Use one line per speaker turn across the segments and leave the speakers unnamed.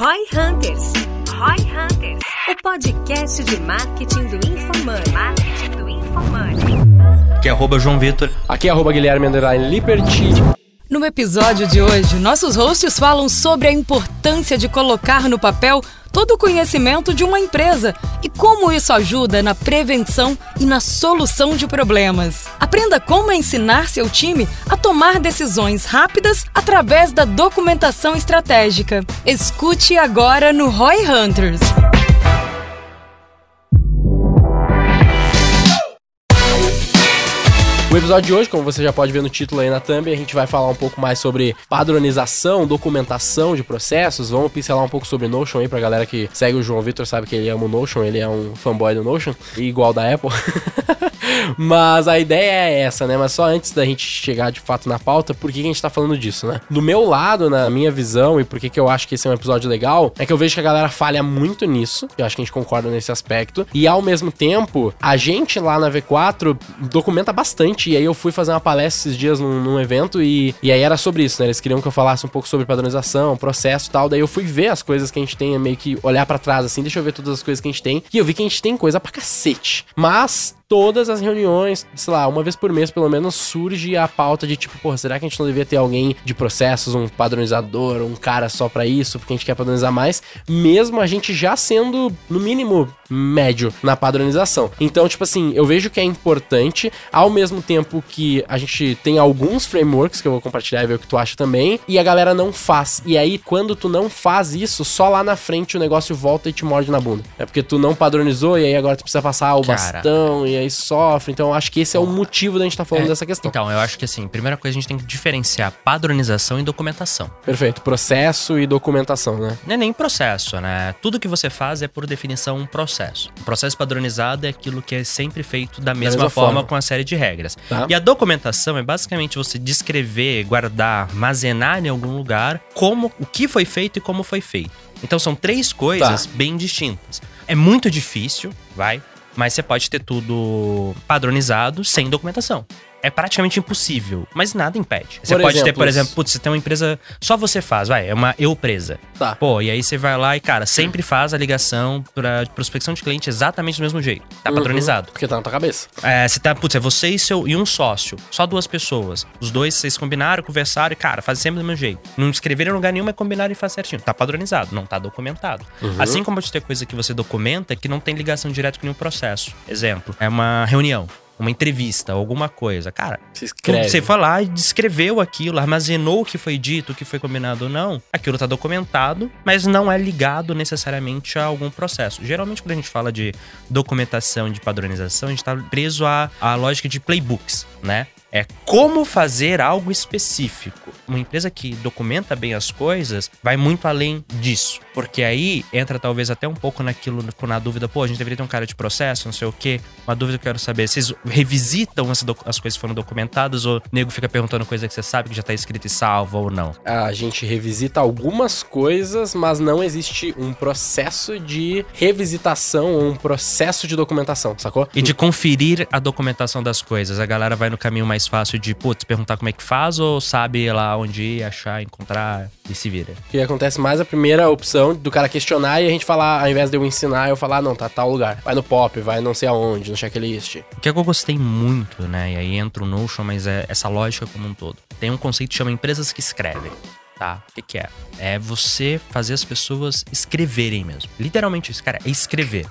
Roy Hunters. Roy Hunters. O podcast de marketing do InfoMoney. Marketing do InfoMoney.
Que é arroba João Vitor.
Aqui é arroba Guilherme Underline Liberty.
No episódio de hoje, nossos hosts falam sobre a importância de colocar no papel todo o conhecimento de uma empresa e como isso ajuda na prevenção e na solução de problemas. Aprenda como ensinar seu time a tomar decisões rápidas através da documentação estratégica. Escute agora no Roy Hunters.
O episódio de hoje, como você já pode ver no título aí na thumb, a gente vai falar um pouco mais sobre padronização, documentação de processos. Vamos pincelar um pouco sobre Notion aí pra galera que segue o João Vitor, sabe que ele ama o Notion, ele é um fanboy do Notion, igual da Apple. Mas a ideia é essa, né? Mas só antes da gente chegar de fato na pauta, por que a gente tá falando disso, né? Do meu lado, na minha visão, e por que eu acho que esse é um episódio legal, é que eu vejo que a galera falha muito nisso. Eu acho que a gente concorda nesse aspecto. E ao mesmo tempo, a gente lá na V4 documenta bastante. E aí eu fui fazer uma palestra esses dias num, num evento e, e aí era sobre isso, né? Eles queriam que eu falasse um pouco sobre padronização, processo e tal. Daí eu fui ver as coisas que a gente tem, meio que olhar para trás assim, deixa eu ver todas as coisas que a gente tem. E eu vi que a gente tem coisa pra cacete. Mas todas as reuniões, sei lá, uma vez por mês pelo menos, surge a pauta de tipo, porra, será que a gente não devia ter alguém de processos, um padronizador, um cara só para isso, porque a gente quer padronizar mais, mesmo a gente já sendo, no mínimo, médio na padronização. Então, tipo assim, eu vejo que é importante, ao mesmo tempo que a gente tem alguns frameworks que eu vou compartilhar e ver o que tu acha também, e a galera não faz. E aí, quando tu não faz isso, só lá na frente o negócio volta e te morde na bunda. É porque tu não padronizou e aí agora tu precisa passar o Cara. bastão e aí sofre. Então, acho que esse é o motivo da gente estar tá falando é, dessa questão.
Então, eu acho que assim, primeira coisa a gente tem que diferenciar padronização e documentação.
Perfeito. Processo e documentação, né?
Não é nem processo, né? Tudo que você faz é, por definição, um processo. O processo padronizado é aquilo que é sempre feito da mesma, da mesma forma, forma, com uma série de regras. Tá. E a documentação é basicamente você descrever, guardar, armazenar em algum lugar como o que foi feito e como foi feito. Então são três coisas tá. bem distintas. É muito difícil, vai, mas você pode ter tudo padronizado sem documentação é praticamente impossível, mas nada impede. Você por pode exemplo, ter, por exemplo, putz, você tem uma empresa, só você faz, vai, é uma eu presa. Tá. Pô, e aí você vai lá e, cara, sempre faz a ligação pra prospecção de cliente exatamente do mesmo jeito. Tá uhum, padronizado.
Porque tá na tua cabeça.
É, você tá, putz, é você e, seu, e um sócio, só duas pessoas. Os dois, vocês combinaram, conversaram e, cara, faz sempre do mesmo jeito. Não escreveram em lugar nenhum, mas combinaram e faz certinho. Tá padronizado, não tá documentado. Uhum. Assim como pode ter coisa que você documenta que não tem ligação direta com nenhum processo. Exemplo, é uma reunião uma entrevista, alguma coisa. Cara, você, foi lá e descreveu aquilo, armazenou o que foi dito, o que foi combinado ou não. Aquilo tá documentado, mas não é ligado necessariamente a algum processo. Geralmente, quando a gente fala de documentação, de padronização, a gente tá preso à, à lógica de playbooks, né? É como fazer algo específico. Uma empresa que documenta bem as coisas vai muito além disso. Porque aí entra talvez até um pouco naquilo, na dúvida, pô, a gente deveria ter um cara de processo, não sei o quê. Uma dúvida que eu quero saber, vocês revisitam as, as coisas que foram documentadas ou o nego fica perguntando coisa que você sabe que já tá escrita e salva ou não?
A gente revisita algumas coisas, mas não existe um processo de revisitação ou um processo de documentação, sacou?
E de conferir a documentação das coisas. A galera vai no caminho mais fácil de, putz, perguntar como é que faz ou sabe lá onde ir, achar, encontrar e se vira?
Que acontece mais a primeira opção do cara questionar e a gente falar, ao invés de eu ensinar, eu falar, não, tá tal lugar. Vai no pop, vai não sei aonde, no checklist.
O que eu gostei muito, né? E aí entra o Notion, mas é essa lógica como um todo. Tem um conceito que chama empresas que escrevem. Tá, o que, que é? É você fazer as pessoas escreverem mesmo. Literalmente isso, cara, é escrever.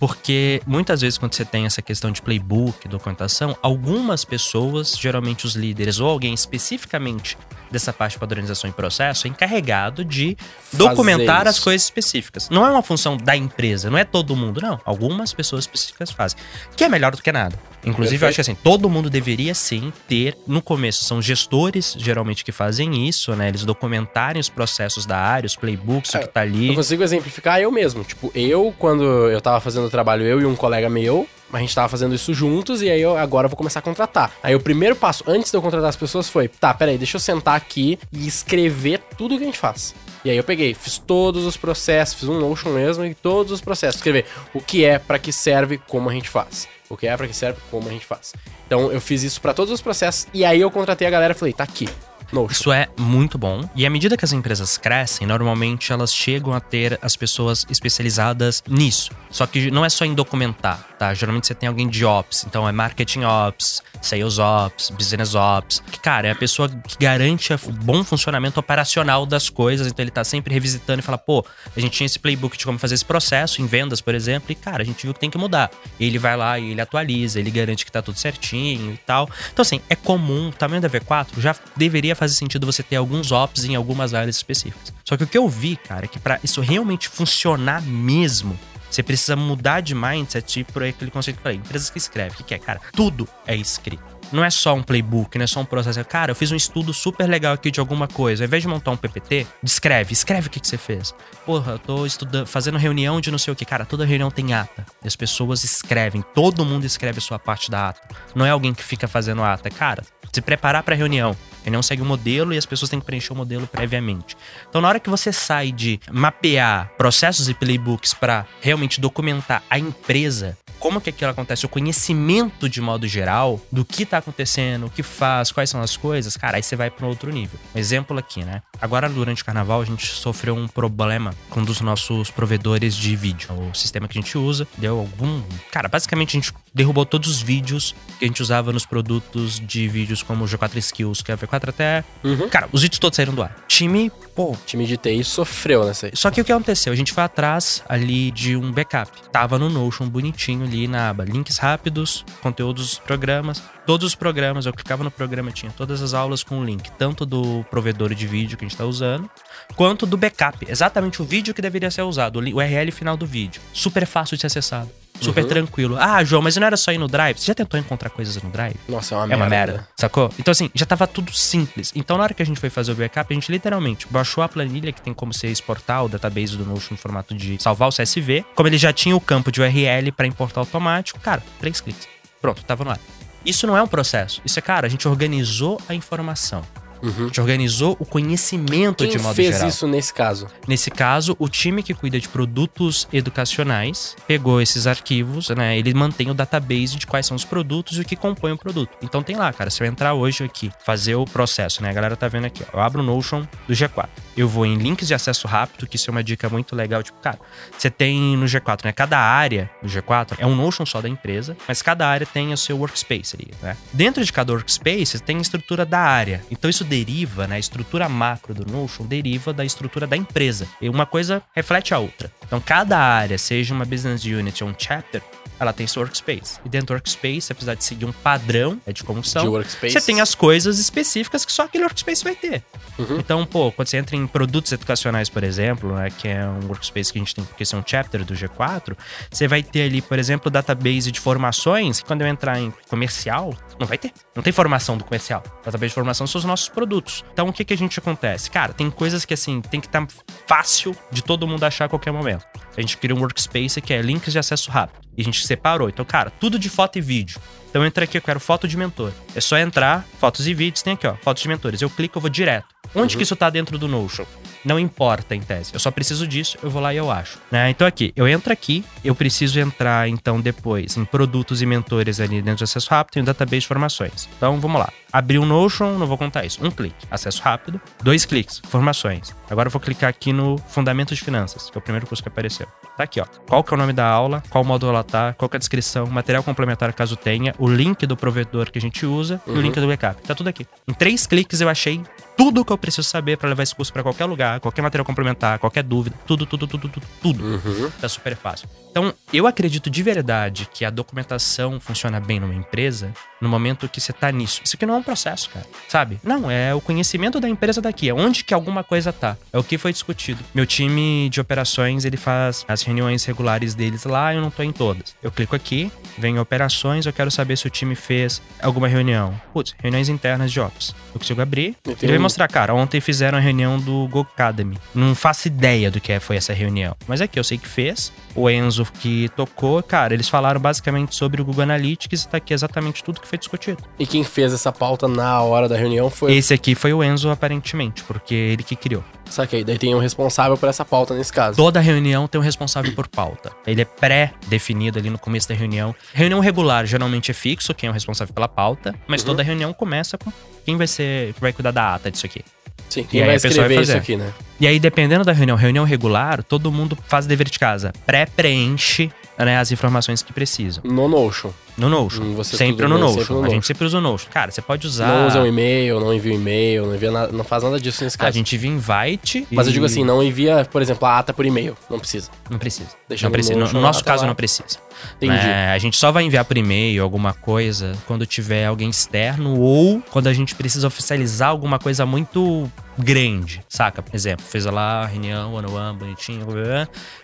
Porque muitas vezes, quando você tem essa questão de playbook, documentação, algumas pessoas, geralmente os líderes ou alguém especificamente dessa parte de padronização e processo, é encarregado de documentar as coisas específicas. Não é uma função da empresa, não é todo mundo, não. Algumas pessoas específicas fazem. Que é melhor do que nada. Inclusive, Perfeito. eu acho que assim, todo mundo deveria sim ter, no começo, são gestores geralmente que fazem isso, né? Eles documentarem os processos da área, os playbooks, é, o que tá ali.
Eu consigo exemplificar eu mesmo. Tipo, eu, quando eu tava fazendo trabalho, eu e um colega meu, a gente tava fazendo isso juntos e aí eu agora vou começar a contratar. Aí o primeiro passo, antes de eu contratar as pessoas, foi: tá, peraí, deixa eu sentar aqui e escrever tudo que a gente faz. E aí eu peguei, fiz todos os processos, fiz um Notion mesmo e todos os processos. Escrever o que é, para que serve, como a gente faz. O que é, para que serve, como a gente faz. Então eu fiz isso para todos os processos e aí eu contratei a galera e falei: tá aqui Notion.
Isso é muito bom. E à medida que as empresas crescem, normalmente elas chegam a ter as pessoas especializadas nisso. Só que não é só em documentar, tá? Geralmente você tem alguém de ops, então é marketing ops, sales ops, business ops. Que, cara, é a pessoa que garante o bom funcionamento operacional das coisas. Então ele tá sempre revisitando e fala, pô, a gente tinha esse playbook de como fazer esse processo em vendas, por exemplo, e cara, a gente viu que tem que mudar. E ele vai lá e ele atualiza, ele garante que tá tudo certinho e tal. Então, assim, é comum, o tamanho da V4 já deveria fazer sentido você ter alguns ops em algumas áreas específicas. Só que o que eu vi, cara, é que para isso realmente funcionar mesmo, você precisa mudar de mindset por aquele conceito que eu falei. Empresas que escrevem, o que, que é, cara? Tudo é escrito. Não é só um playbook, não é só um processo. Cara, eu fiz um estudo super legal aqui de alguma coisa. Ao invés de montar um PPT, descreve, escreve o que, que você fez. Porra, eu tô estudando, fazendo reunião de não sei o que. Cara, toda reunião tem ata. E as pessoas escrevem, todo mundo escreve a sua parte da ata. Não é alguém que fica fazendo ata. Cara, se preparar para reunião. A reunião segue um modelo e as pessoas têm que preencher o modelo previamente. Então, na hora que você sai de mapear processos e playbooks para realmente documentar a empresa, como que aquilo acontece, o conhecimento de modo geral do que tá acontecendo, o que faz, quais são as coisas, cara, aí você vai para outro nível. Um exemplo aqui, né? Agora, durante o carnaval, a gente sofreu um problema com um dos nossos provedores de vídeo. O sistema que a gente usa deu algum. Cara, basicamente a gente derrubou todos os vídeos que a gente usava nos produtos de vídeos como o G4 Skills, que é a V4 até.
Uhum.
Cara, os vídeos todos saíram do ar. Time, pô,
time de TI sofreu nessa aí.
só que o que aconteceu? A gente foi atrás ali de um backup. Tava no Notion bonitinho ali na aba links rápidos, conteúdos dos programas. Todos os programas, eu clicava no programa, tinha todas as aulas com o link, tanto do provedor de vídeo que a gente tá usando, quanto do backup. Exatamente o vídeo que deveria ser usado, o URL final do vídeo. Super fácil de ser acessado. Super tranquilo. Ah, João, mas não era só ir no Drive? Você já tentou encontrar coisas no Drive?
Nossa, é uma
É
merda.
uma merda, sacou? Então, assim, já tava tudo simples. Então, na hora que a gente foi fazer o backup, a gente literalmente baixou a planilha que tem como você exportar o database do Notion no formato de salvar o CSV. Como ele já tinha o campo de URL para importar automático, cara, três cliques. Pronto, tava no ar. Isso não é um processo. Isso é, cara, a gente organizou a informação. A gente organizou o conhecimento
Quem
de modo
fez
geral.
isso nesse caso?
Nesse caso, o time que cuida de produtos educacionais pegou esses arquivos, né? Ele mantém o database de quais são os produtos e o que compõe o produto. Então tem lá, cara. Se eu entrar hoje aqui, fazer o processo, né? A galera tá vendo aqui, ó. Eu abro o Notion do G4. Eu vou em links de acesso rápido, que isso é uma dica muito legal. Tipo, cara, você tem no G4, né? Cada área do G4 é um Notion só da empresa, mas cada área tem o seu workspace ali, né? Dentro de cada workspace tem a estrutura da área. Então isso deriva, né? A estrutura macro do Notion deriva da estrutura da empresa. E uma coisa reflete a outra. Então cada área, seja uma business unit ou um chapter, ela tem seu workspace. E dentro do workspace, precisa de seguir um padrão é de como são.
De workspace.
Você tem as coisas específicas que só aquele workspace vai ter.
Uhum.
Então, pô, quando você entra em produtos educacionais, por exemplo, né, que é um workspace que a gente tem, porque esse é um chapter do G4, você vai ter ali, por exemplo, database de formações, que quando eu entrar em comercial, não vai ter. Não tem formação do comercial. Database de formação são os nossos produtos. Então, o que, que a gente acontece? Cara, tem coisas que, assim, tem que estar fácil de todo mundo achar a qualquer momento. A gente cria um workspace que é links de acesso rápido. E a gente separou. Então, cara, tudo de foto e vídeo. Então, entra aqui, eu quero foto de mentor. É só entrar, fotos e vídeos, tem aqui, ó, fotos de mentores. Eu clico, eu vou direto. Onde que isso tá dentro do Notion? Não importa em tese. Eu só preciso disso, eu vou lá e eu acho. Né? Então aqui, eu entro aqui, eu preciso entrar então depois em produtos e mentores ali dentro do acesso rápido, tem o database de formações. Então vamos lá. Abrir o Notion, não vou contar isso. Um clique, acesso rápido. Dois cliques, formações. Agora eu vou clicar aqui no Fundamentos de Finanças, que é o primeiro curso que apareceu. Tá aqui, ó. Qual que é o nome da aula, qual módulo ela tá, qual que é a descrição, material complementar caso tenha, o link do provedor que a gente usa e o link do backup. Tá tudo aqui. Em três cliques eu achei tudo que eu preciso saber para levar esse curso para qualquer lugar, qualquer material complementar, qualquer dúvida, tudo, tudo, tudo, tudo, tudo.
Uhum.
Tá super fácil. Então, eu acredito de verdade que a documentação funciona bem numa empresa no momento que você tá nisso. Isso aqui não é um processo, cara. Sabe? Não, é o conhecimento da empresa daqui. É onde que alguma coisa tá. É o que foi discutido. Meu time de operações, ele faz as reuniões regulares deles lá, eu não tô em todas. Eu clico aqui, venho em operações, eu quero saber se o time fez alguma reunião. Putz, reuniões internas de ops. Eu consigo abrir.
E tem
Ele vai mostrar, cara, ontem fizeram a reunião do Go Academy. Não faço ideia do que foi essa reunião. Mas aqui, eu sei que fez. O Enzo que tocou, cara, eles falaram basicamente sobre o Google Analytics e tá aqui exatamente tudo que foi discutido.
E quem fez essa pauta na hora da reunião foi.
Esse aqui foi o Enzo, aparentemente, porque ele que criou.
Saquei. Daí tem um responsável por essa pauta nesse caso.
Toda reunião tem um responsável por pauta. Ele é pré-definido ali no começo da reunião. Reunião regular geralmente é fixo, quem é o responsável pela pauta, mas
Uhum.
toda reunião começa com quem vai ser, vai cuidar da ata disso aqui.
Sim,
E
quem
aí
vai
a pessoa vai
escrever isso
fazer.
aqui, né?
E aí, dependendo da reunião, reunião regular, todo mundo faz dever de casa. Pré-preenche né, as informações que precisam.
No Notion.
No Notion.
Hum, você
sempre no Notion.
sempre no
a
Notion.
gente sempre usa o Notion. Cara, você pode usar.
Não usa um e-mail, não envia um e-mail, não envia nada, não faz nada disso nesse caso.
A gente envia invite.
Mas eu
e-
digo assim, não envia, por exemplo, a ata por e-mail. Não precisa.
Não precisa.
Deixa
não precisa. No, no nosso caso,
lá.
não precisa.
Entendi.
É, a gente só vai enviar por e-mail alguma coisa quando tiver alguém externo ou quando a gente precisa oficializar alguma coisa muito grande, saca? Por exemplo, fez lá a reunião, one on one, bonitinho,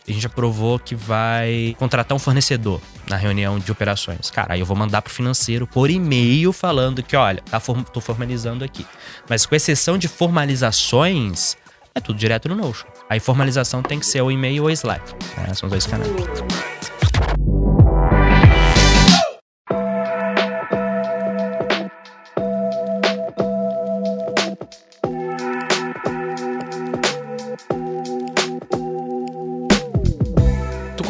e a gente aprovou que vai contratar um fornecedor na reunião de operações. Cara, aí eu vou mandar pro financeiro por e-mail falando que, olha, tá form- tô formalizando aqui. Mas com exceção de formalizações, é tudo direto no Notion. Aí formalização tem que ser o e-mail ou o Slack. né? São dois canais.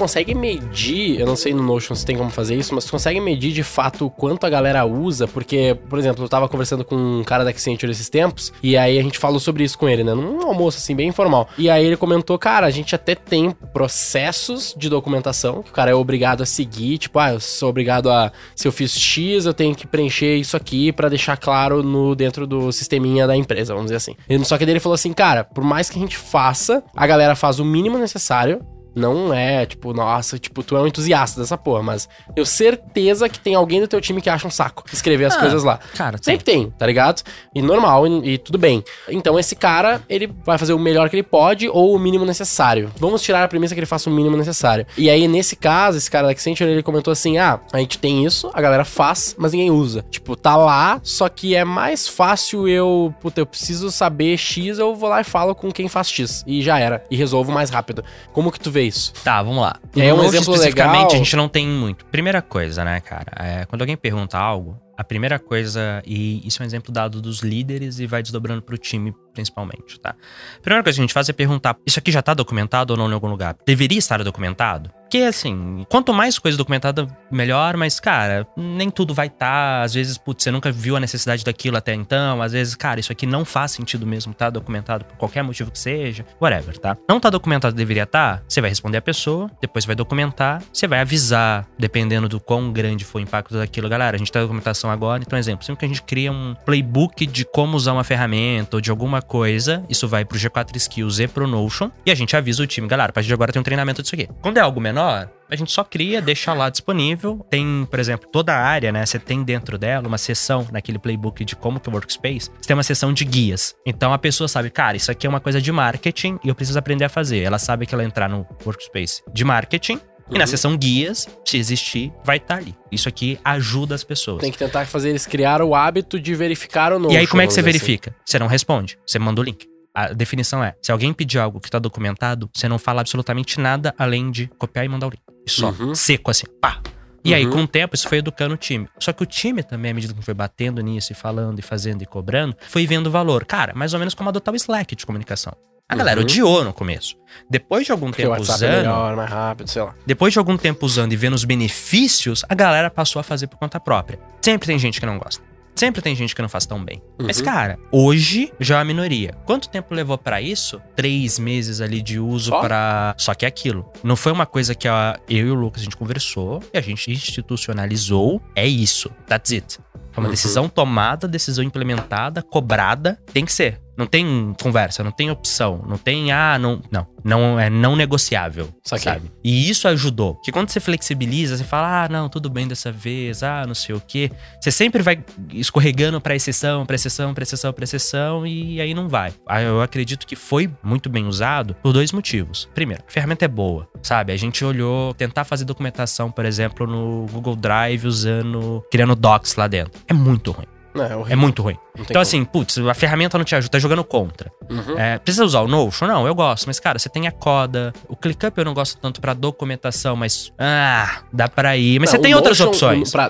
Consegue medir, eu não sei no Notion se tem como fazer isso, mas tu consegue medir de fato quanto a galera usa, porque, por exemplo, eu tava conversando com um cara da Accenture esses tempos, e aí a gente falou sobre isso com ele, né, num almoço assim, bem informal. E aí ele comentou, cara, a gente até tem processos de documentação, que o cara é obrigado a seguir, tipo, ah, eu sou obrigado a, se eu fiz X, eu tenho que preencher isso aqui pra deixar claro no dentro do sisteminha da empresa, vamos dizer assim. Só que ele falou assim, cara, por mais que a gente faça, a galera faz o mínimo necessário, não é, tipo, nossa, tipo, tu é um entusiasta dessa porra, mas eu certeza que tem alguém do teu time que acha um saco escrever as
Ah,
coisas lá.
Cara, tem.
Sempre tem, tá ligado? E normal, e, e tudo bem. Então esse cara, ele vai fazer o melhor que ele pode ou o mínimo necessário. Vamos tirar a premissa que ele faça o mínimo necessário. E aí, nesse caso, esse cara da Accenture, ele comentou assim, ah, a gente tem isso, a galera faz, mas ninguém usa. Tipo, tá lá, só que é mais fácil eu, puta, eu preciso saber X, eu vou lá e falo com quem faz X. E já era. E resolvo mais rápido. Como que tu vê isso?
Tá, vamos lá. No
um exemplo
especificamente,
legal-
a gente não tem muito. Primeira coisa, né, cara? é, quando alguém pergunta algo, a primeira coisa, e isso é um exemplo dado dos líderes e vai desdobrando pro time, principalmente, tá? A primeira coisa que a gente faz é perguntar: isso aqui já tá documentado ou não em algum lugar? Deveria estar documentado? Porque, assim, quanto mais coisa documentada, melhor, mas, cara, nem tudo vai estar. Às vezes, putz, você nunca viu a necessidade daquilo até então. Às vezes, cara, isso aqui não faz sentido mesmo tá documentado por qualquer motivo que seja. Whatever, tá? Não tá documentado, deveria estar. Você vai responder a pessoa, depois vai documentar, você vai avisar, dependendo do quão grande foi o impacto daquilo. Galera, a gente tá documentação agora, então, exemplo, sempre que a gente cria um playbook de como usar uma ferramenta ou de alguma coisa, isso vai pro G4 Skills e pro Notion, e a gente avisa o time, galera, a partir de agora tem um treinamento disso aqui. Quando é algo menor, a gente só cria, deixa lá disponível. Tem, por exemplo, toda a área, né? Você tem dentro dela uma seção naquele playbook de como que é o workspace. Você tem uma seção de guias. Então a pessoa sabe, cara, isso aqui é uma coisa de marketing e eu preciso aprender a fazer. Ela sabe que ela entrar no workspace de marketing e na
Uhum.
seção guias, se existir, vai estar ali. Isso aqui ajuda as pessoas.
Tem que tentar fazer eles criar o hábito de verificar o Notion.
E aí, como é que você
assim.
verifica? Você não responde, você manda o link. A definição é: se alguém pedir algo que tá documentado, você não fala absolutamente nada além de copiar e mandar o link. E só.
Uhum.
Seco assim. Pá. E aí,
Uhum.
com o tempo, isso foi educando o time. Só que o time também, à medida que foi batendo nisso e falando e fazendo e cobrando, foi vendo o valor. Cara, mais ou menos como adotar o Slack de comunicação. A galera
Uhum.
odiou no começo. Depois de algum
Porque
tempo
é
usando,
melhor, mais rápido, sei lá.
depois de algum tempo usando e vendo os benefícios, a galera passou a fazer por conta própria. Sempre tem gente que não gosta. Sempre tem gente que não faz tão bem. Mas,
Uhum.
cara, hoje já é a minoria. Quanto tempo levou pra isso? Três meses ali de uso
Só?
pra. Só que é aquilo. Não foi uma coisa que a- eu e o Lucas a gente conversou e a gente institucionalizou. É isso. That's it. Foi uma
Uhum.
decisão tomada, decisão implementada, cobrada. Tem que ser. Não tem conversa, não tem opção, não tem ah, não, não, não é não negociável,
Saquei.
sabe? E isso ajudou. Porque quando você flexibiliza, você fala: "Ah, não, tudo bem dessa vez, ah, não sei o quê". Você sempre vai escorregando pra exceção, pra exceção, pra exceção, pra exceção e aí não vai. Ah, Eu acredito que foi muito bem usado por dois motivos. Primeiro, a ferramenta é boa, sabe? A gente olhou tentar fazer documentação, por exemplo, no Google Drive usando criando docs lá dentro. É muito ruim.
É.
É muito ruim. Então,
como.
assim, putz, a ferramenta não te ajuda, tá jogando contra.
Uhum.
É, precisa usar o Notion? Não, eu gosto. Mas, cara, você tem a Coda. O ClickUp eu não gosto tanto pra documentação, mas. Ah, dá pra ir. Mas
Não,
você tem
o
outras
Notion,
opções.
Pra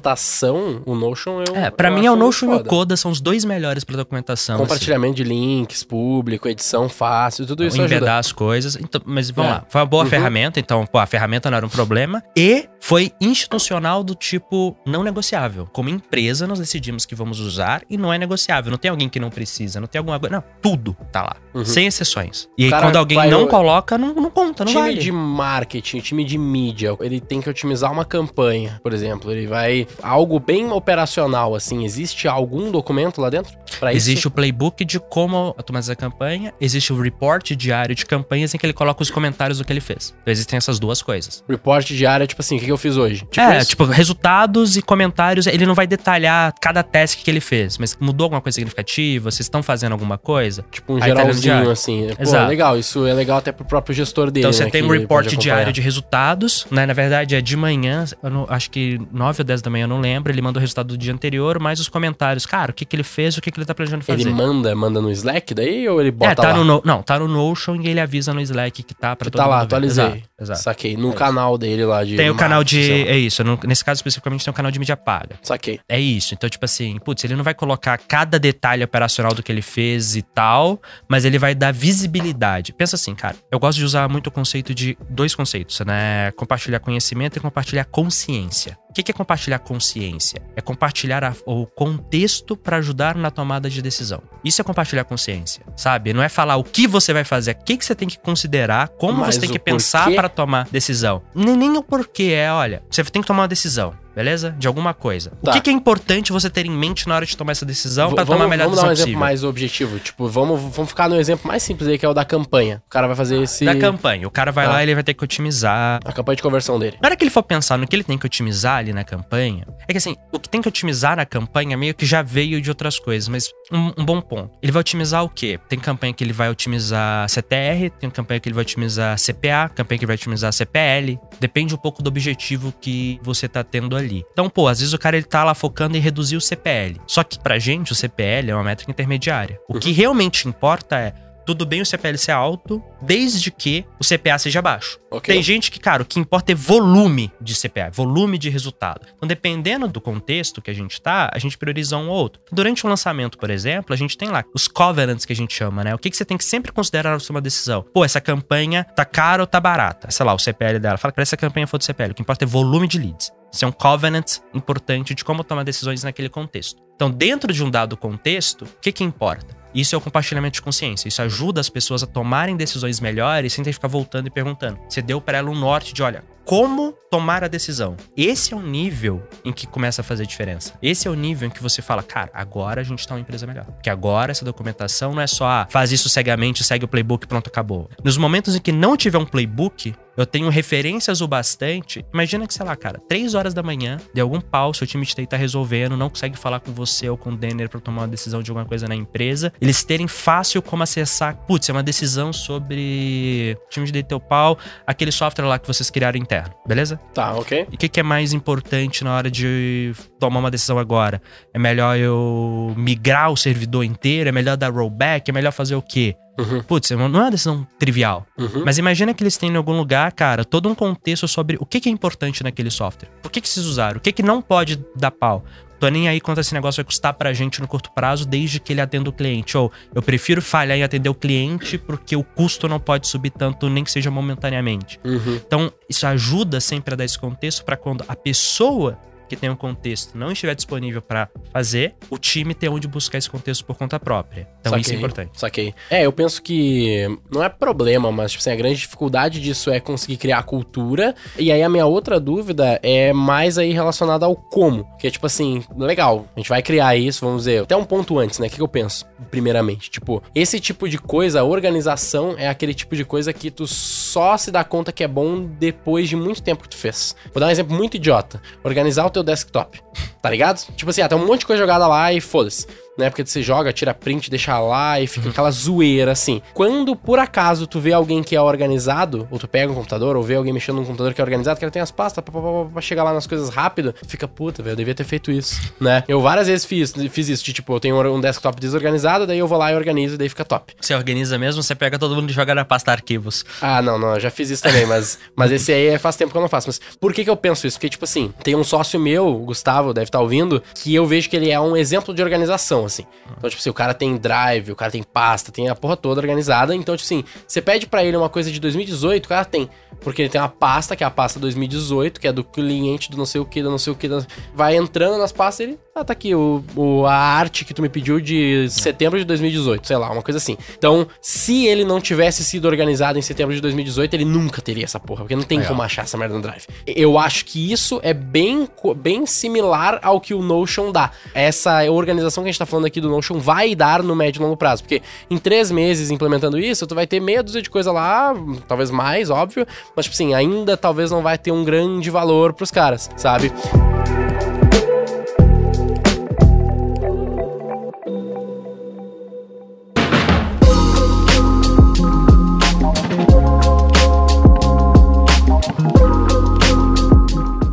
documentação, o Notion eu.
É, pra
eu
mim é o Notion e o. Coda são os dois melhores pra documentação. assim.
Compartilhamento de links, público, edição fácil, tudo isso ajuda.
embedar as coisas. Então, mas vamos
É.
lá. Foi uma boa
Uhum.
ferramenta, então, pô, a ferramenta não era um problema. E foi institucional do tipo não negociável. Como empresa, nós decidimos que vamos usar e não é negociável. Não tem alguém que não precisa, não tem alguma coisa. Não, tudo tá lá.
Uhum.
Sem exceções. E aí,
Cara,
quando alguém
vai-
não coloca, não, não conta, não
time
vale.
de marketing, time de mídia, ele tem que otimizar uma campanha, por exemplo. Ele vai. Algo bem operacional, assim. Existe algum documento lá dentro? Pra
Existe
isso?
o playbook de como automatizar a campanha, existe o report diário de campanhas em que ele coloca os comentários do que ele fez. Então existem essas duas coisas.
Report diário, tipo assim, o que que eu fiz hoje? Tipo
é,
isso?
tipo, resultados e comentários, ele não vai detalhar cada task que ele fez, mas mudou alguma coisa significativa, vocês estão fazendo alguma coisa?
Tipo um
Aí tá
geralzinho,
diário.
assim. Pô,
Exato.
legal. Isso é legal até pro próprio gestor dele.
Então você
né,
tem um report diário de resultados, né? Na verdade é de manhã, não- acho que 9 ou 10 da manhã, eu não lembro. Ele manda o resultado do dia anterior, mais os comentários. Cara, o que, que ele fez, o que, que ele tá planejando fazer.
Ele manda, manda no Slack daí ou ele bota
é, tá
lá?
no, não, tá no Notion e ele avisa no Slack que tá pra
Que
todo
tá lá, atualizei.
Exato, exato.
Saquei. No canal dele lá de.
Tem o canal de. É isso, no- nesse caso especificamente tem o canal de mídia paga.
Saquei.
É isso. Então, tipo assim, putz, ele não vai colocar cada detalhe operacional do que ele fez e tal, mas ele vai dar visibilidade. Pensa assim, cara, eu gosto de usar muito o conceito de dois conceitos, né? Compartilhar conhecimento e compartilhar consciência. O que é compartilhar consciência? É compartilhar a- o contexto para ajudar na tomada de decisão. Isso é compartilhar consciência, sabe? Não é falar o que você vai fazer, o que, que você tem que considerar, como
Mas
você tem que pensar para tomar decisão. Nem, nem o porquê, é, olha, você tem que tomar uma decisão, beleza? De alguma coisa.
Tá.
O que, que é importante você ter em mente na hora de tomar essa decisão para tomar a melhor
vamos dar
decisão
um exemplo
possível?
mais objetivo. Tipo, vamos, vamos ficar no exemplo mais simples aí, que é o da campanha. O cara vai fazer esse.
Da campanha. O cara vai
Tá.
lá e ele vai ter que otimizar.
A campanha de conversão dele.
Na hora que ele for pensar no que ele tem que otimizar ali na campanha, é que assim, o que tem que otimizar na campanha meio que já veio de outras coisas, mas um, um bom ponto. Ele vai otimizar o quê? Tem campanha que ele vai otimizar CTR, tem campanha que ele vai otimizar CPA, campanha que ele vai otimizar CPL. Depende um pouco do objetivo que você tá tendo ali. Então, pô, às vezes o cara ele tá lá focando em reduzir o CPL. Só que pra gente o CPL é uma métrica intermediária. O que realmente importa é tudo bem o CPL ser alto, desde que o CPA seja baixo.
Ok.
Tem gente que, cara, o que importa é volume de CPA, volume de resultado. Então, dependendo do contexto que a gente tá, a gente prioriza um ou outro. Durante um lançamento, por exemplo, a gente tem lá os covenants que a gente chama, né? O que, que você tem que sempre considerar na sua decisão? Pô, essa campanha tá cara ou tá barata? Sei lá, o CPL dela. Fala que essa campanha for do CPL. O que importa é volume de leads. Isso é um covenant importante de como tomar decisões naquele contexto. Então, dentro de um dado contexto, o que, que importa? Isso é o compartilhamento de consciência. Isso ajuda as pessoas a tomarem decisões melhores sem ter que ficar voltando e perguntando. Você deu para ela um norte de, olha, como tomar a decisão. Esse é o nível em que começa a fazer diferença. Esse é o nível em que você fala, cara, agora a gente tá uma empresa melhor. Porque agora essa documentação não é só, ah, faz isso cegamente, segue o playbook, pronto, acabou. Nos momentos em que não tiver um playbook, eu tenho referências o bastante. Imagina que, sei lá, cara, três horas da manhã, de algum pau, seu time de TI tá resolvendo, não consegue falar com você ou com o Denner pra tomar uma decisão de alguma coisa na empresa. Eles terem fácil como acessar, putz, é uma decisão sobre time de TI teu pau, aquele software lá que vocês criaram interno, beleza?
Tá, ok.
E o que, que é mais importante na hora de tomar uma decisão agora? É melhor eu migrar o servidor inteiro? É melhor dar rollback? É melhor fazer o quê?
Uhum.
Putz, não é uma decisão trivial.
Uhum.
Mas imagina que eles têm em algum lugar, cara, todo um contexto sobre o que, que é importante naquele software. Por que, que vocês usaram? O que, que não pode dar pau? Tô nem aí quanto esse negócio vai custar pra gente no curto prazo, desde que ele atenda o cliente. Ou eu prefiro falhar em atender o cliente porque o custo não pode subir tanto, nem que seja momentaneamente.
Uhum.
Então, isso ajuda sempre a dar esse contexto para quando a pessoa que tem um contexto não estiver disponível para fazer, o time ter onde buscar esse contexto por conta própria. Então, isso é
Saquei,
importante.
Saquei. É, eu penso que não é problema, mas tipo assim, a grande dificuldade disso é conseguir criar a cultura. E aí a minha outra dúvida é mais aí relacionada ao como. Que é tipo assim, legal, a gente vai criar isso, vamos dizer, até um ponto antes, né? O que, que eu penso, primeiramente? Tipo, esse tipo de coisa, a organização é aquele tipo de coisa que tu só se dá conta que é bom depois de muito tempo que tu fez. Vou dar um exemplo muito idiota. Organizar o teu desktop. Tá ligado? Tipo assim, ah, tem um monte de coisa jogada lá e foda-se. Né? Porque você joga, tira print, deixa lá e fica aquela zoeira assim. Quando por acaso tu vê alguém que é organizado, ou tu pega um computador, ou vê alguém mexendo num computador que é organizado, que ele tem as pastas pra chegar lá nas coisas rápido, fica puta, velho, eu devia ter feito isso, né? Eu várias vezes fiz, fiz isso, de tipo, eu tenho um desktop desorganizado, daí eu vou lá e organizo, e daí fica top.
Você organiza mesmo, você pega todo mundo e joga na pasta arquivos.
Ah, não, não, eu já fiz isso também, mas, mas esse aí é- faz tempo que eu não faço. Mas por que que eu penso isso? Porque, tipo assim, tem um sócio meu, o Gustavo, deve estar ouvindo, que eu vejo que ele é um exemplo de organização, assim. Então, tipo assim, o cara tem drive, o cara tem pasta, tem a porra toda organizada. Então, tipo assim, você pede pra ele uma coisa de 2018, o cara tem. Porque ele tem uma pasta, que é a pasta 2018, que é do cliente do não sei o que, do não sei o que. Vai entrando nas pastas ele. Ah, tá aqui, o, o- a arte que tu me pediu de setembro de 2018, sei lá, uma coisa assim. Então, se ele não tivesse sido organizado em setembro de 2018, ele nunca teria essa porra, porque não tem como achar essa merda no Drive. Eu acho que isso é bem, bem similar ao que o Notion dá. Essa organização que a gente tá falando aqui do Notion vai dar no médio e longo prazo, porque em três meses implementando isso, tu vai ter meia dúzia de coisa lá, talvez mais, óbvio, mas, tipo assim, ainda talvez não vai ter um grande valor pros caras, sabe?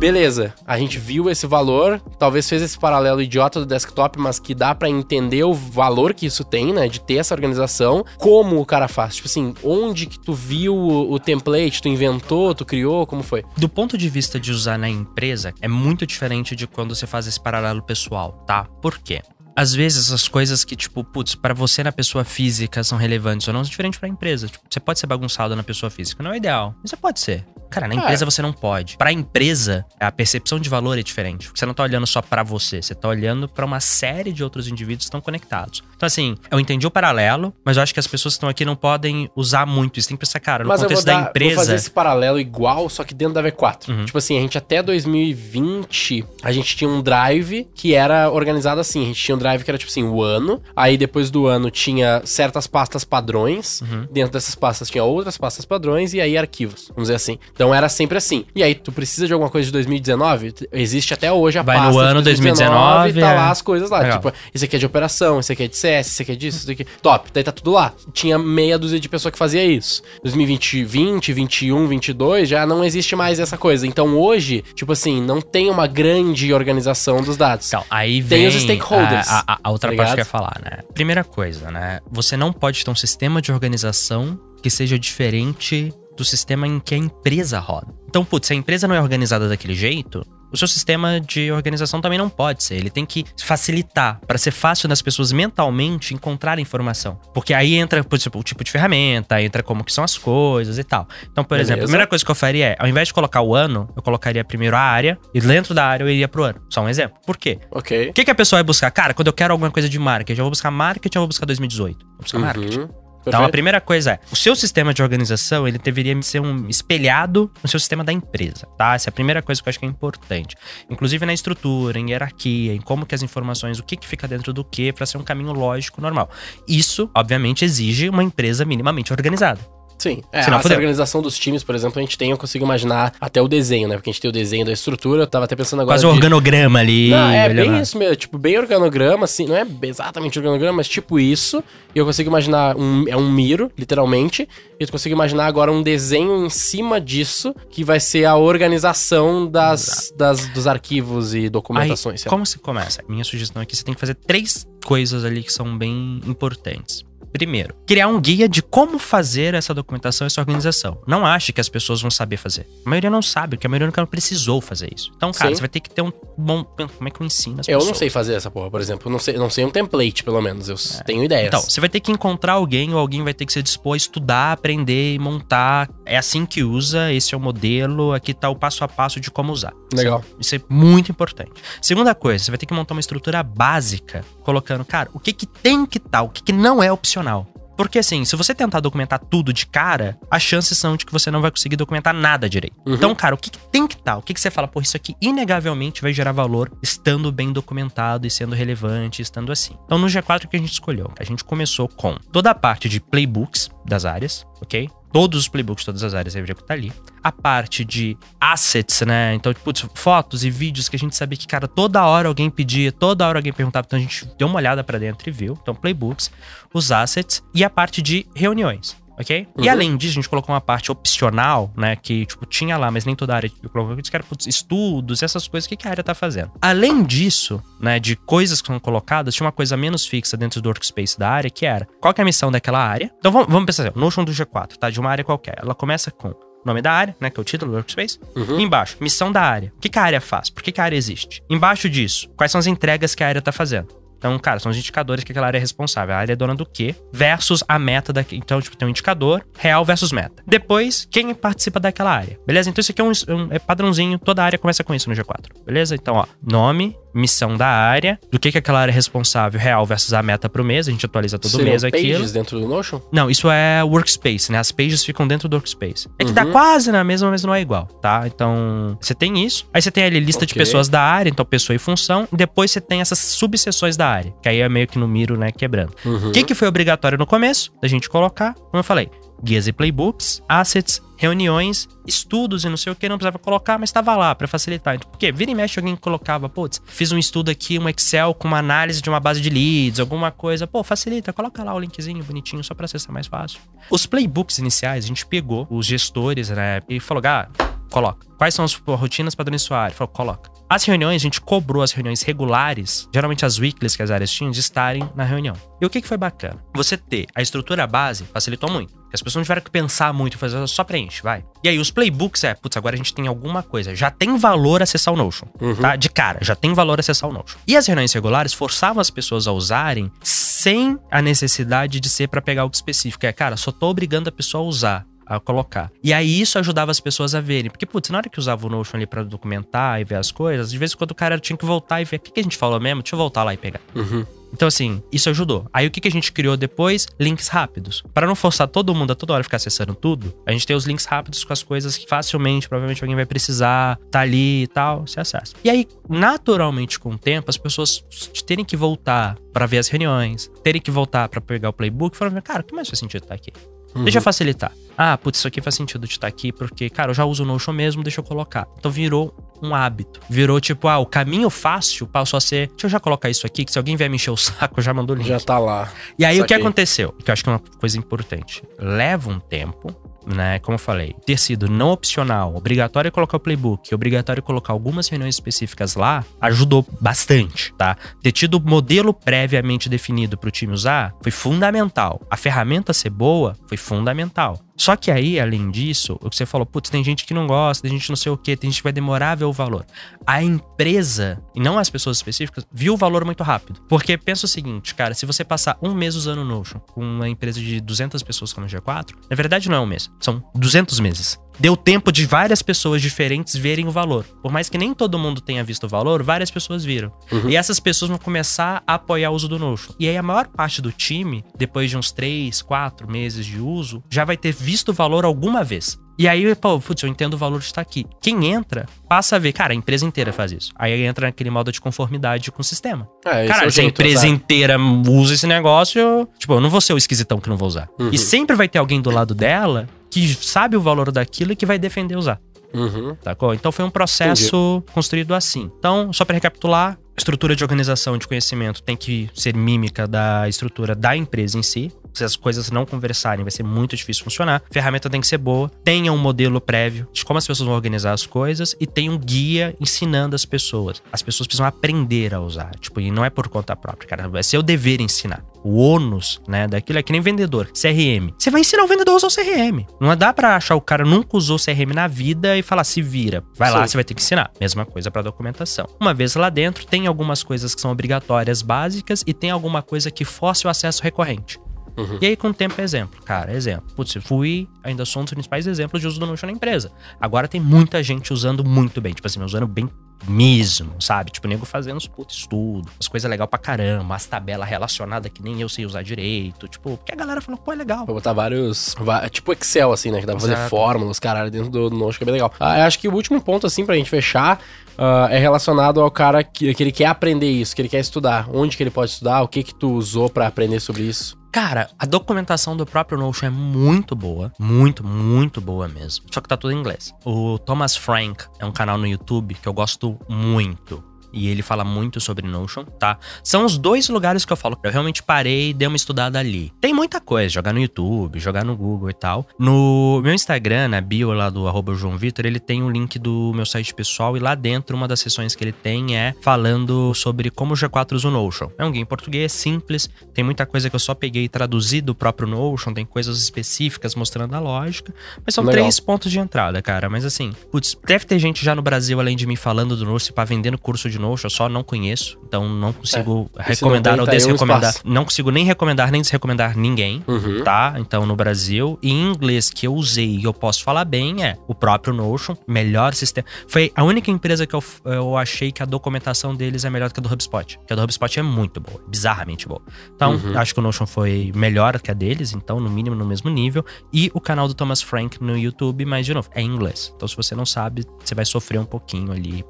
Beleza, a gente viu esse valor, talvez fez esse paralelo idiota do desktop, mas que dá pra entender o valor que isso tem, né, de ter essa organização. Como o cara faz? Tipo assim, onde que tu viu o, o template, tu inventou, tu criou, como foi?
Do ponto de vista de usar na empresa, é muito diferente de quando você faz esse paralelo pessoal, tá? Por quê? Às vezes as coisas que, tipo, putz, pra você na pessoa física são relevantes ou não, são diferentes pra empresa. Tipo, você pode ser bagunçado na pessoa física, não é ideal, mas você pode ser. Cara, na
É.
empresa você não pode. Pra empresa, a percepção de valor é diferente. Você não tá olhando só pra você, você tá olhando pra uma série de outros indivíduos que estão conectados. Então, assim, eu entendi o paralelo, mas eu acho que as pessoas que estão aqui não podem usar muito isso. Tem que pensar, cara, no
mas vou,
contexto
dar,
da
vou
empresa.
fazer esse paralelo igual, só que dentro da V4.
Uhum.
Tipo assim, a gente até 2020, a gente tinha um drive que era organizado assim. A gente tinha um drive que era tipo assim, o ano. Aí depois do ano tinha certas pastas padrões.
Uhum.
Dentro dessas pastas tinha outras pastas padrões e aí arquivos, vamos dizer assim. Então era sempre assim. E aí, tu precisa de alguma coisa de 2019? T- Existe até hoje a
Vai no
pasta
ano
de
2019,
tá
é.
lá as coisas lá.
Legal.
Tipo, esse aqui é de operação, esse aqui é de CS, esse aqui é disso, esse aqui. Top, daí tá tudo lá. Tinha meia dúzia de pessoa que fazia isso. 2020, 20, 21, 22, já não existe mais essa coisa. Então hoje, tipo assim, não tem uma grande organização dos dados.
Então, aí
Tem
vem
os stakeholders,
A, a- a outra
tá
parte que eu ia falar, né? Primeira coisa, né? Você não pode ter um sistema de organização que seja diferente do sistema em que a empresa roda. Então, putz, se a empresa não é organizada daquele jeito, o seu sistema de organização também não pode ser. Ele tem que facilitar para ser fácil das pessoas mentalmente encontrar informação. Porque aí entra, por exemplo, o tipo de ferramenta, entra como que são as coisas e tal. Então, por
Beleza.
exemplo, a primeira coisa que eu faria é, ao invés de colocar o ano, eu colocaria primeiro a área e dentro da área eu iria pro ano. Só um exemplo. Por quê?
Ok.
O que, que a pessoa vai buscar? Cara, quando eu quero alguma coisa de marketing, eu vou buscar marketing ou eu vou buscar 2018? Vou buscar marketing. Então, a primeira coisa é, o seu sistema de organização, ele deveria ser um espelhado no seu sistema da empresa, tá? Essa é a primeira coisa que eu acho que é importante. Inclusive na estrutura, em hierarquia, em como que as informações, o que que fica dentro do que, para ser um caminho lógico, normal. Isso, obviamente, exige uma empresa minimamente organizada.
Sim. É,
Senão
essa organização dos times, por exemplo, a gente tem, eu consigo imaginar até o desenho, né? Porque a gente tem o desenho da estrutura, eu tava até pensando agora.
Quase um
de-
organograma ali.
Não, é bem
lá.
isso mesmo, tipo, bem organograma, assim, não é exatamente organograma, mas tipo isso. E eu consigo imaginar, um, é um miro, literalmente, e eu consigo imaginar agora um desenho em cima disso, que vai ser a organização das, das, dos arquivos e
Aí,
documentações. lá.
como se começa? Minha sugestão é que você tem que fazer três coisas ali que são bem importantes. Primeiro, criar um guia de como fazer essa documentação essa organização. Não ache que as pessoas vão saber fazer. A maioria não sabe, porque a maioria nunca precisou fazer isso. Então, cara,
Sim.
você vai ter que ter um bom. Como é que eu ensino as
Eu
pessoas?
não sei fazer essa porra, por exemplo. Eu não sei, eu não sei um template, pelo menos. Eu tenho ideias.
Então, você vai ter que encontrar alguém ou alguém vai ter que se dispor a estudar, aprender e montar. É assim que usa, esse é o modelo, aqui tá o passo a passo de como usar.
Legal.
Isso é muito importante. Segunda coisa, você vai ter que montar uma estrutura básica, colocando, cara, o que que tem que estar, o que que não é opcional. Porque assim, se você tentar documentar tudo de cara, as chances são de que você não vai conseguir documentar nada direito.
Uhum.
Então, cara, o que, que tem que estar? O que, que você fala, pô, isso aqui inegavelmente vai gerar valor estando bem documentado e sendo relevante, estando assim. Então, no G4 que a gente escolheu, a gente começou com toda a parte de playbooks das áreas, ok? Todos os playbooks, todas as áreas deveriam estar ali. A parte de assets, né? Então, putz, fotos e vídeos que a gente sabia que, cara, toda hora alguém pedia, toda hora alguém perguntava. Então a gente deu uma olhada pra dentro e viu. Então, playbooks, os assets e a parte de reuniões. Ok? E
Uhum.
além disso, a gente colocou uma parte opcional, né? Que, tipo, tinha lá, mas nem toda a área. Eu coloquei que era putz, estudos, essas coisas, o que, que a área tá fazendo. Além disso, né, de coisas que são colocadas, tinha uma coisa menos fixa dentro do workspace da área, que era qual que é a missão daquela área. Então vamos, vamos pensar assim, Notion do G4, tá? De uma área qualquer. Ela começa com nome da área, né? Que é o título do workspace.
Uhum.
Embaixo, missão da área. O que, que a área faz? Por que, que a área existe? Embaixo disso, quais são as entregas que a área tá fazendo? Então, cara, são os indicadores que aquela área é responsável. A área é dona do quê? Versus a meta daqui. Então, tipo, tem um indicador real versus meta. Depois, quem participa daquela área. Beleza? Então, isso aqui é um, um- é padrãozinho. Toda área começa com isso no G4. Beleza? Então, ó, nome, missão da área, do que, que aquela área é responsável, real versus a meta pro mês. A gente atualiza todo
Seriam
mês aquilo.
pages dentro do Notion?
Não, isso é workspace, né? As pages ficam dentro do workspace. É que dá
Uhum.
quase na mesma, mas não é igual, tá? Então, você tem isso. Aí você tem ali lista de
Ok.
pessoas da área, então pessoa e função. E depois você tem essas subseções da área, que aí é meio que no miro, né, quebrando.
Uhum.
O que, que foi obrigatório no começo da gente colocar? Como eu falei, guias e playbooks, assets, reuniões, estudos e não sei o que, não precisava colocar, mas estava lá pra facilitar. Então, por quê? Vira e mexe alguém colocava, putz, fiz um estudo aqui, um Excel com uma análise de uma base de leads, alguma coisa. Pô, facilita, coloca lá o linkzinho bonitinho só pra acessar mais fácil. Os playbooks iniciais, a gente pegou os gestores, né, e falou, ah, coloca. Quais são as rotinas padrões sua área? Falou, coloca. As reuniões, a gente cobrou as reuniões regulares, geralmente as weeklies que as áreas tinham, de estarem na reunião. E o que, que foi bacana? Você ter a estrutura base facilitou muito. Porque As pessoas não tiveram que pensar muito, fazer só preenche, vai. E aí, os playbooks é, putz, agora a gente tem alguma coisa. Já tem valor acessar o Notion,
Uhum.
tá? De cara, já tem valor acessar o Notion. E as reuniões regulares forçavam as pessoas a usarem sem a necessidade de ser pra pegar algo específico. É, cara, só tô obrigando a pessoa a usar a colocar. E aí isso ajudava as pessoas a verem. Porque, putz, na hora que usava o Notion ali pra documentar e ver as coisas, de vez em quando o cara tinha que voltar e ver o que, que a gente falou mesmo, deixa eu voltar lá e pegar.
Uhum.
Então, assim, isso ajudou. Aí o que, que a gente criou depois? Links rápidos. Para não forçar todo mundo a toda hora ficar acessando tudo, a gente tem os links rápidos com as coisas que facilmente, provavelmente alguém vai precisar, tá ali e tal, se acessa. E aí, naturalmente, com o tempo, as pessoas terem que voltar para ver as reuniões, terem que voltar para pegar o playbook, falaram, cara, o que mais faz sentido estar aqui? Deixa eu facilitar. Ah, putz, isso aqui faz sentido de estar aqui, porque, cara, eu já uso o Notion mesmo, deixa eu colocar. Então virou um hábito. Virou tipo, ah, o caminho fácil passou a ser, deixa eu já colocar isso aqui, que se alguém vier me encher o saco, já mando o link.
Já tá lá.
E aí o que aconteceu? Que eu acho que é uma coisa importante. Leva um tempo, né? Como eu falei, ter sido não opcional, obrigatório colocar o playbook, obrigatório colocar algumas reuniões específicas lá, ajudou bastante, tá? Ter tido o modelo previamente definido para o time usar foi fundamental. A ferramenta ser boa foi fundamental. Só que aí, além disso, o que você falou, putz, tem gente que não gosta, tem gente não sei o quê, tem gente que vai demorar a ver o valor. A empresa, e não as pessoas específicas, viu o valor muito rápido. Porque pensa o seguinte, cara, se você passar um mês usando o Notion com uma empresa de 200 pessoas como o G4, na verdade não é um mês, são 200 meses. Deu tempo de várias pessoas diferentes verem o valor. Por mais que nem todo mundo tenha visto o valor, várias pessoas viram. E essas pessoas vão começar a apoiar o uso do Notion. E aí a maior parte do time, depois de uns 3, 4 meses de uso, já vai ter visto o valor alguma vez. E aí, pô, putz, eu entendo o valor de estar aqui. Quem entra, passa a ver, cara, a empresa inteira faz isso. Aí entra naquele modo de conformidade com o sistema.
É, é
Cara,
o
se a empresa
exato.
inteira usa esse negócio, eu- tipo, eu não vou ser o esquisitão que não vou usar.
Uhum.
E sempre vai ter alguém do lado dela que sabe o valor daquilo e que vai defender usar.
Uhum.
Sacou? Então foi um processo construído assim. Então, só para recapitular, estrutura de organização de conhecimento tem que ser mímica da estrutura da empresa em si. Se as coisas não conversarem, vai ser muito difícil funcionar. A ferramenta tem que ser boa, tenha um modelo prévio de como as pessoas vão organizar as coisas e tenha um guia ensinando as pessoas. As pessoas precisam aprender a usar, tipo, e não é por conta própria, cara, vai ser o dever ensinar. O ônus, né, daquilo é que nem vendedor, CRM. Você vai ensinar o vendedor a usar o CRM. Não dá pra achar o cara nunca usou CRM na vida e falar se vira. Vai lá,
Sim.
você vai ter que ensinar. Mesma coisa pra documentação. Uma vez lá dentro, tem algumas coisas que são obrigatórias básicas e tem alguma coisa que force o acesso recorrente.
Uhum.
E aí, com o tempo, exemplo. Cara, exemplo. Putz, eu fui, ainda sou um dos principais exemplos de uso do Notion na empresa. Agora tem muita gente usando muito bem. Tipo assim, usando bem mesmo, sabe? Tipo, o nego fazendo uns puto estudo, as coisas legais pra caramba, as tabelas relacionadas que nem eu sei usar direito. Tipo, porque a galera falou, pô, é legal.
Pra botar vários. Tipo Excel, assim, né? Que dá pra fazer
Exato.
fórmulas, caralho, dentro do Notion, que é bem legal. Ah, eu acho que o último ponto, assim, pra gente fechar, ah, é relacionado ao cara que, que ele quer aprender isso, que ele quer estudar. Onde que ele pode estudar, o que que tu usou pra aprender sobre isso.
Cara, a documentação do próprio Notion é muito boa. Muito, muito boa mesmo. Só que tá tudo em inglês. O Thomas Frank é um canal no YouTube que eu gosto muito e ele fala muito sobre Notion, tá? São os dois lugares que eu falo. Eu realmente parei e dei uma estudada ali. Tem muita coisa, jogar no YouTube, jogar no Google e tal. No meu Instagram, na bio lá do arroba João Vitor, ele tem um link do meu site pessoal e lá dentro uma das sessões que ele tem é falando sobre como o G4 usa o Notion. É um game português simples, tem muita coisa que eu só peguei e traduzi do próprio Notion, tem coisas específicas mostrando a lógica, mas são
Legal.
três pontos de entrada, cara. Mas assim, putz, deve ter gente já no Brasil, além de mim, falando do Notion, pra vendendo curso de Notion, eu só não conheço, então não consigo
É.
Recomendar ou
um
desrecomendar.
espaço.
não consigo nem recomendar nem desrecomendar ninguém,
Uhum.
tá? Então no Brasil. E em inglês que eu usei e eu posso falar bem é o próprio Notion, melhor sistema. Foi a única empresa que eu, eu achei que a documentação deles é melhor que a do HubSpot. Que a do HubSpot é muito boa, bizarramente boa. Então,
Uhum.
acho que o Notion foi melhor que a deles, então, no mínimo, no mesmo nível. E o canal do Thomas Frank no YouTube, mas, de novo, é em inglês. Então, se você não sabe, você vai sofrer um pouquinho ali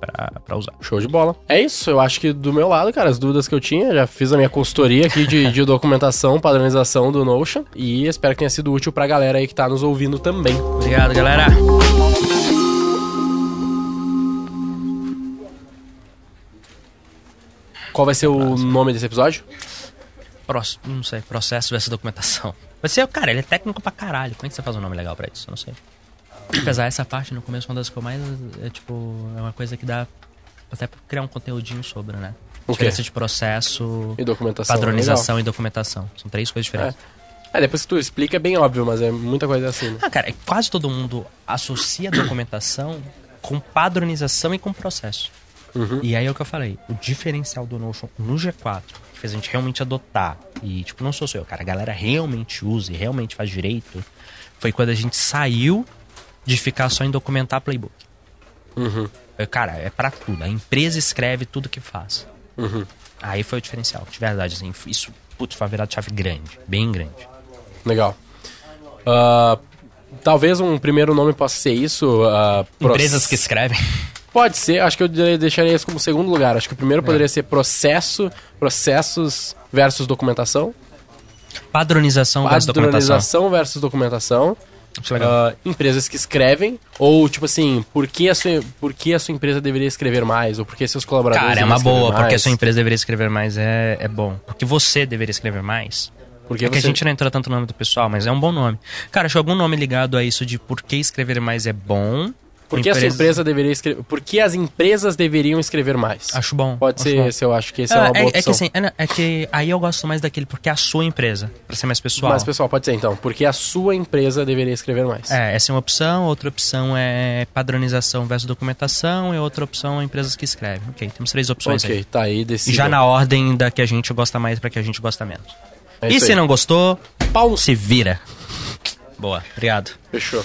pra usar.
Show de bola. É isso, eu acho que do meu lado, cara, as dúvidas que eu tinha, já fiz a minha consultoria aqui de, de documentação, padronização do Notion e espero que tenha sido útil pra galera aí que tá nos ouvindo também.
Obrigado, galera.
Qual vai ser o nome desse episódio?
Pro, não sei, processo versus documentação. Vai ser, cara, ele é técnico pra caralho. Como é que você faz um nome legal pra isso? Eu não sei. Apesar essa parte no começo, uma das que eu mais. É tipo, é uma coisa que dá até pra criar um conteúdinho sobre, né?
O quê?
Diferença de processo,
E documentação.
padronização e documentação. São três coisas diferentes.
legal. É, depois que tu explica é bem óbvio, mas é muita coisa assim, né?
Ah, cara, é quase todo mundo associa documentação com padronização e com processo.
Uhum.
E aí é o que eu falei, o diferencial do Notion no G4, que fez a gente realmente adotar, e tipo, não sou eu, cara, a galera realmente usa e realmente faz direito, foi quando a gente saiu de ficar só em documentar playbook.
Uhum.
Eu, Cara, é pra tudo. A empresa escreve tudo que faz.
Uhum.
Aí foi o diferencial. De verdade, assim, isso, putz, foi uma virada de chave grande. Bem grande.
Legal. Ah, talvez um primeiro nome possa ser isso. proce-
Empresas que escrevem.
Pode ser, acho que eu de- deixaria isso como segundo lugar. Acho que o primeiro poderia ser processo, processos versus documentação.
Padronização versus documentação.
Padronização versus documentação. Ah, empresas que escrevem, ou tipo assim, por que, a sua, por que a sua empresa deveria escrever mais? Ou por que seus colaboradores
Cara, é uma boa, porque a sua empresa deveria escrever mais é, é bom. Porque você deveria escrever mais.
Porque
é que a
você-
gente não entrou tanto no nome do pessoal, mas é um bom nome. Cara, acho algum nome ligado a isso de por que escrever mais é bom.
Por que a sua empresa deveria escrever. Por que as empresas deveriam escrever mais?
Acho bom.
Pode
acho
ser
bom.
esse, eu acho que esse é
Ah,
uma boa
é,
opção.
é que assim, é, é que aí eu gosto mais daquele porque é a sua empresa, pra ser mais pessoal.
Mas, pessoal, pode ser então. Porque a sua empresa deveria escrever mais.
É, essa é uma opção, outra opção é padronização versus documentação, e outra opção é empresas que escrevem. Ok, temos três opções
ok,
aí.
tá aí,
E
decide.
já na ordem da que a gente gosta mais pra que a gente gosta menos.
É
e se
aí.
não gostou,
Pau no
se vira. Boa, obrigado.
Fechou.